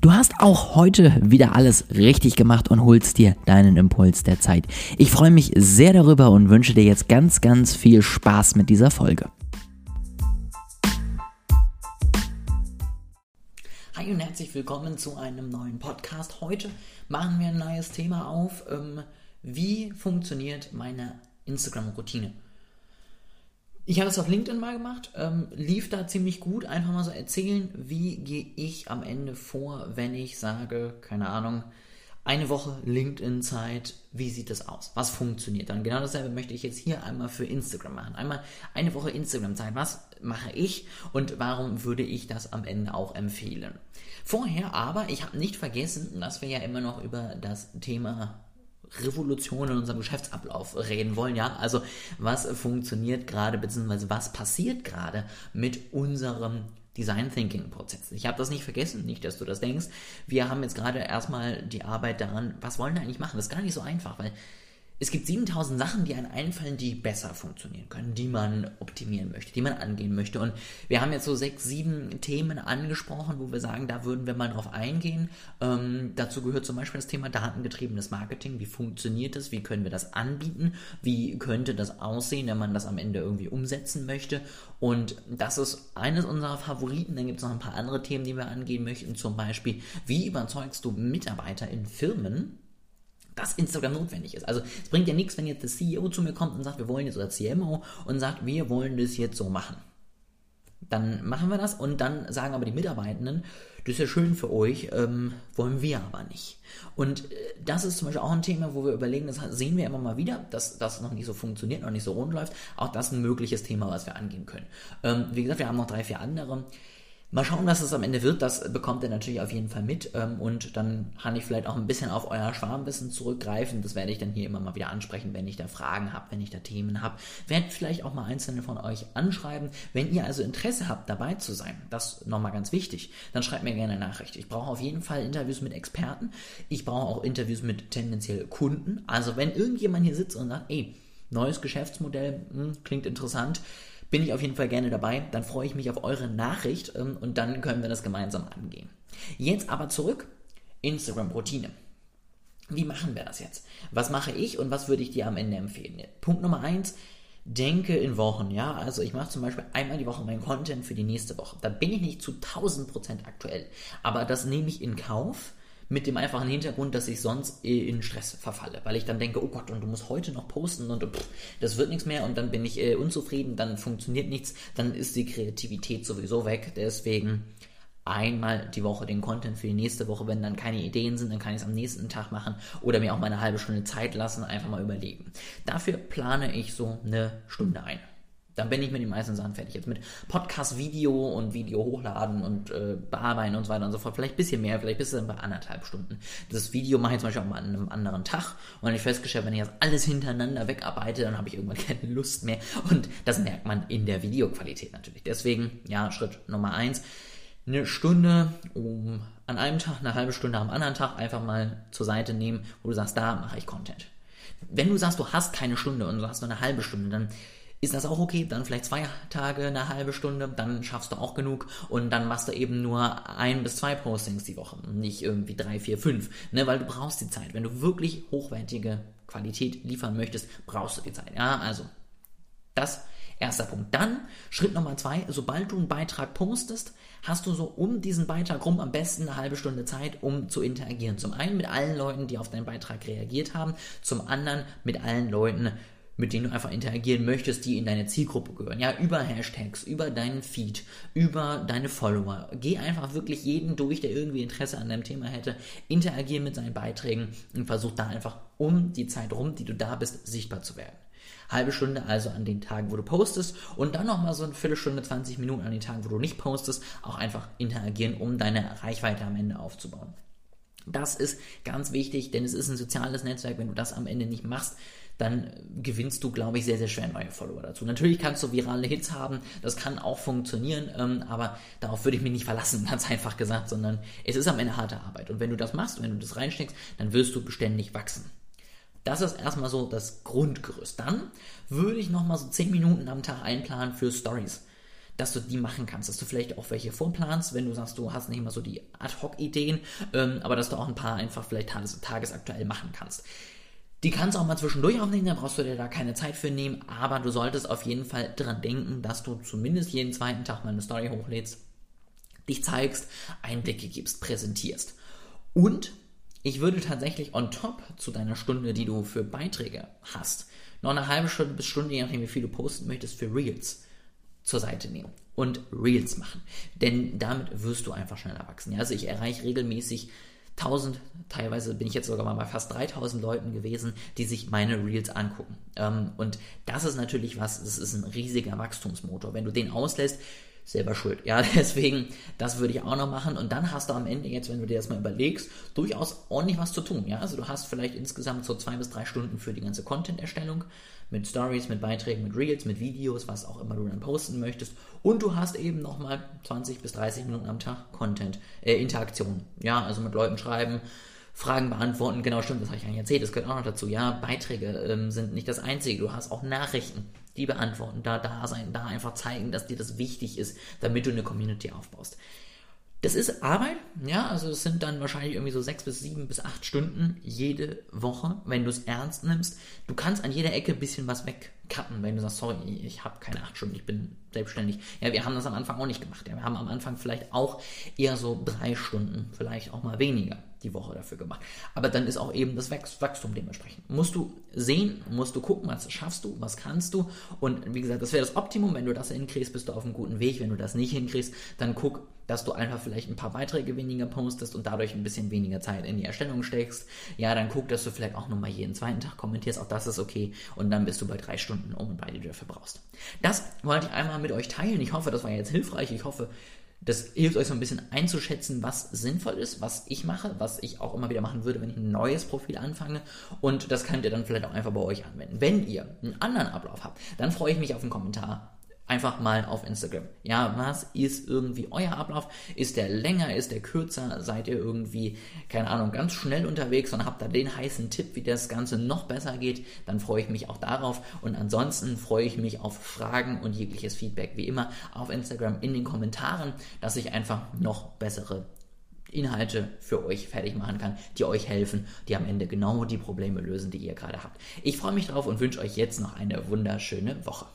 Du hast auch heute wieder alles richtig gemacht und holst dir deinen Impuls der Zeit. Ich freue mich sehr darüber und wünsche dir jetzt ganz, ganz viel Spaß mit dieser Folge. Hi und herzlich willkommen zu einem neuen Podcast. Heute machen wir ein neues Thema auf. Ähm, wie funktioniert meine Instagram-Routine? Ich habe es auf LinkedIn mal gemacht, ähm, lief da ziemlich gut. Einfach mal so erzählen, wie gehe ich am Ende vor, wenn ich sage, keine Ahnung, eine Woche LinkedIn-Zeit, wie sieht das aus? Was funktioniert dann? Genau dasselbe möchte ich jetzt hier einmal für Instagram machen. Einmal eine Woche Instagram-Zeit. Was mache ich und warum würde ich das am Ende auch empfehlen? Vorher aber, ich habe nicht vergessen, dass wir ja immer noch über das Thema Revolution in unserem Geschäftsablauf reden wollen, ja. Also was funktioniert gerade, beziehungsweise was passiert gerade mit unserem Design Thinking Prozess. Ich habe das nicht vergessen, nicht, dass du das denkst. Wir haben jetzt gerade erstmal die Arbeit daran, was wollen wir eigentlich machen? Das ist gar nicht so einfach, weil es gibt 7000 Sachen, die einem einfallen, die besser funktionieren können, die man optimieren möchte, die man angehen möchte. Und wir haben jetzt so sechs, sieben Themen angesprochen, wo wir sagen, da würden wir mal drauf eingehen. Ähm, dazu gehört zum Beispiel das Thema datengetriebenes Marketing. Wie funktioniert das? Wie können wir das anbieten? Wie könnte das aussehen, wenn man das am Ende irgendwie umsetzen möchte? Und das ist eines unserer Favoriten. Dann gibt es noch ein paar andere Themen, die wir angehen möchten. Zum Beispiel, wie überzeugst du Mitarbeiter in Firmen? Dass Instagram notwendig ist. Also es bringt ja nichts, wenn jetzt der CEO zu mir kommt und sagt, wir wollen jetzt, oder CMO und sagt, wir wollen das jetzt so machen. Dann machen wir das und dann sagen aber die Mitarbeitenden, das ist ja schön für euch, ähm, wollen wir aber nicht. Und äh, das ist zum Beispiel auch ein Thema, wo wir überlegen, das sehen wir immer mal wieder, dass das noch nicht so funktioniert, noch nicht so rund läuft. Auch das ist ein mögliches Thema, was wir angehen können. Ähm, wie gesagt, wir haben noch drei, vier andere. Mal schauen, was es am Ende wird. Das bekommt ihr natürlich auf jeden Fall mit. Ähm, und dann kann ich vielleicht auch ein bisschen auf euer Schwarmwissen zurückgreifen. Das werde ich dann hier immer mal wieder ansprechen, wenn ich da Fragen habe, wenn ich da Themen habe. Werde vielleicht auch mal einzelne von euch anschreiben. Wenn ihr also Interesse habt, dabei zu sein, das nochmal ganz wichtig, dann schreibt mir gerne eine Nachricht. Ich brauche auf jeden Fall Interviews mit Experten. Ich brauche auch Interviews mit tendenziell Kunden. Also wenn irgendjemand hier sitzt und sagt, ey, neues Geschäftsmodell, mh, hm, klingt interessant, bin ich auf jeden Fall gerne dabei. Dann freue ich mich auf eure Nachricht ähm, und dann können wir das gemeinsam angehen. Jetzt aber zurück. Instagram-Routine. Wie machen wir das jetzt? Was mache ich und was würde ich dir am Ende empfehlen? Punkt Nummer eins, denke in Wochen, ja. Also ich mache zum Beispiel einmal die Woche meinen Content für die nächste Woche. Da bin ich nicht zu 1000% aktuell. Aber das nehme ich in Kauf, mit dem einfachen Hintergrund, dass ich sonst in Stress verfalle, weil ich dann denke, oh Gott, und du musst heute noch posten und pff, das wird nichts mehr und dann bin ich äh, unzufrieden, dann funktioniert nichts, dann ist die Kreativität sowieso weg. Deswegen einmal die Woche den Content für die nächste Woche, wenn dann keine Ideen sind, dann kann ich es am nächsten Tag machen oder mir auch mal eine halbe Stunde Zeit lassen, einfach mal überlegen. Dafür plane ich so eine Stunde ein. Dann bin ich mit den meisten Sachen fertig. Jetzt mit Podcast, Video und Video hochladen und äh, bearbeiten und so weiter und so fort. Vielleicht ein bisschen mehr, vielleicht bis dann bei anderthalb Stunden. Das Video mache ich zum Beispiel auch mal an einem anderen Tag. Und dann ich festgestellt, wenn ich das alles hintereinander wegarbeite, dann habe ich irgendwann keine Lust mehr. Und das merkt man in der Videoqualität natürlich. Deswegen, ja, Schritt Nummer eins. Eine Stunde um an einem Tag, eine halbe Stunde am anderen Tag einfach mal zur Seite nehmen, wo du sagst, da mache ich Content. Wenn du sagst, du hast keine Stunde und du hast nur eine halbe Stunde, dann ist das auch okay. Dann vielleicht zwei Tage, eine halbe Stunde, dann schaffst du auch genug und dann machst du eben nur ein bis zwei Postings die Woche, nicht irgendwie drei, vier, fünf, ne, weil du brauchst die Zeit. Wenn du wirklich hochwertige Qualität liefern möchtest, brauchst du die Zeit. Ja, also das erster Punkt. Dann Schritt Nummer zwei, sobald du einen Beitrag postest, hast du so um diesen Beitrag rum am besten eine halbe Stunde Zeit, um zu interagieren. Zum einen mit allen Leuten, die auf deinen Beitrag reagiert haben, zum anderen mit allen Leuten, mit denen du einfach interagieren möchtest, die in deine Zielgruppe gehören. Ja, über Hashtags, über deinen Feed, über deine Follower. Geh einfach wirklich jeden durch, der irgendwie Interesse an deinem Thema hätte. Interagier mit seinen Beiträgen und versuch da einfach um die Zeit rum, die du da bist, sichtbar zu werden. Halbe Stunde also an den Tagen, wo du postest und dann nochmal so eine Viertelstunde, 20 Minuten an den Tagen, wo du nicht postest, auch einfach interagieren, um deine Reichweite am Ende aufzubauen. Das ist ganz wichtig, denn es ist ein soziales Netzwerk. Wenn du das am Ende nicht machst, dann gewinnst du, glaube ich, sehr, sehr schwer neue Follower dazu. Natürlich kannst du virale Hits haben, das kann auch funktionieren, ähm, aber darauf würde ich mich nicht verlassen, ganz einfach gesagt, sondern es ist am Ende harte Arbeit. Und wenn du das machst, wenn du das reinsteckst, dann wirst du beständig wachsen. Das ist erstmal so das Grundgerüst. Dann würde ich nochmal so 10 Minuten am Tag einplanen für Stories. dass du die machen kannst, dass du vielleicht auch welche vorplanst, wenn du sagst, du hast nicht immer so die Ad-Hoc-Ideen, ähm, aber dass du auch ein paar einfach vielleicht tages tagesaktuell machen kannst. Die kannst du auch mal zwischendurch aufnehmen, da brauchst du dir da keine Zeit für nehmen, aber du solltest auf jeden Fall dran denken, dass du zumindest jeden zweiten Tag mal eine Story hochlädst, dich zeigst, Einblicke gibst, präsentierst. Und ich würde tatsächlich on top zu deiner Stunde, die du für Beiträge hast, noch eine halbe Stunde bis Stunde, je nachdem wie viel du posten möchtest, für Reels zur Seite nehmen und Reels machen. Denn damit wirst du einfach schneller wachsen. Also ich erreiche regelmäßig 1000, teilweise bin ich jetzt sogar mal bei fast 3000 Leuten gewesen, die sich meine Reels angucken. Ähm, und das ist natürlich was, das ist ein riesiger Wachstumsmotor. Wenn du den auslässt, selber schuld. Ja, deswegen, das würde ich auch noch machen. Und dann hast du am Ende jetzt, wenn du dir das mal überlegst, durchaus ordentlich was zu tun. Ja, also du hast vielleicht insgesamt so zwei bis drei Stunden für die ganze Content-Erstellung mit Stories, mit Beiträgen, mit Reels, mit Videos, was auch immer du dann posten möchtest. Und du hast eben nochmal 20 bis 30 Minuten am Tag Content, äh, Interaktion. Ja, also mit Leuten schreiben, Fragen beantworten. Genau, stimmt, das habe ich eigentlich erzählt. Das gehört auch noch dazu. Ja, Beiträge ähm, sind nicht das Einzige. Du hast auch Nachrichten die beantworten, da da sein, da einfach zeigen, dass dir das wichtig ist, damit du eine Community aufbaust. Das ist Arbeit, ja, also es sind dann wahrscheinlich irgendwie so sechs bis sieben bis acht Stunden jede Woche, wenn du es ernst nimmst. Du kannst an jeder Ecke ein bisschen was wegcutten, wenn du sagst, sorry, ich habe keine acht Stunden, ich bin selbstständig. Ja, wir haben das am Anfang auch nicht gemacht. Ja, wir haben am Anfang vielleicht auch eher so drei Stunden, vielleicht auch mal weniger die Woche dafür gemacht. Aber dann ist auch eben das Wachstum dementsprechend. Musst du sehen, musst du gucken, was schaffst du, was kannst du. Und wie gesagt, das wäre das Optimum. Wenn du das hinkriegst, bist du auf einem guten Weg. Wenn du das nicht hinkriegst, dann guck, dass du einfach vielleicht ein paar Beiträge weniger postest und dadurch ein bisschen weniger Zeit in die Erstellung steckst. Ja, dann guck, dass du vielleicht auch nochmal jeden zweiten Tag kommentierst. Auch das ist okay. Und dann bist du bei drei Stunden um und bei, du dafür brauchst. Das wollte ich einmal mit euch teilen. Ich hoffe, das war jetzt hilfreich. Ich hoffe, das hilft euch so ein bisschen einzuschätzen, was sinnvoll ist, was ich mache, was ich auch immer wieder machen würde, wenn ich ein neues Profil anfange. Und das könnt ihr dann vielleicht auch einfach bei euch anwenden. Wenn ihr einen anderen Ablauf habt, dann freue ich mich auf einen Kommentar einfach mal auf Instagram. Ja, was ist irgendwie euer Ablauf? Ist der länger, ist der kürzer? Seid ihr irgendwie, keine Ahnung, ganz schnell unterwegs und habt da den heißen Tipp, wie das Ganze noch besser geht? Dann freue ich mich auch darauf. Und ansonsten freue ich mich auf Fragen und jegliches Feedback, wie immer, auf Instagram in den Kommentaren, dass ich einfach noch bessere Inhalte für euch fertig machen kann, die euch helfen, die am Ende genau die Probleme lösen, die ihr gerade habt. Ich freue mich drauf und wünsche euch jetzt noch eine wunderschöne Woche.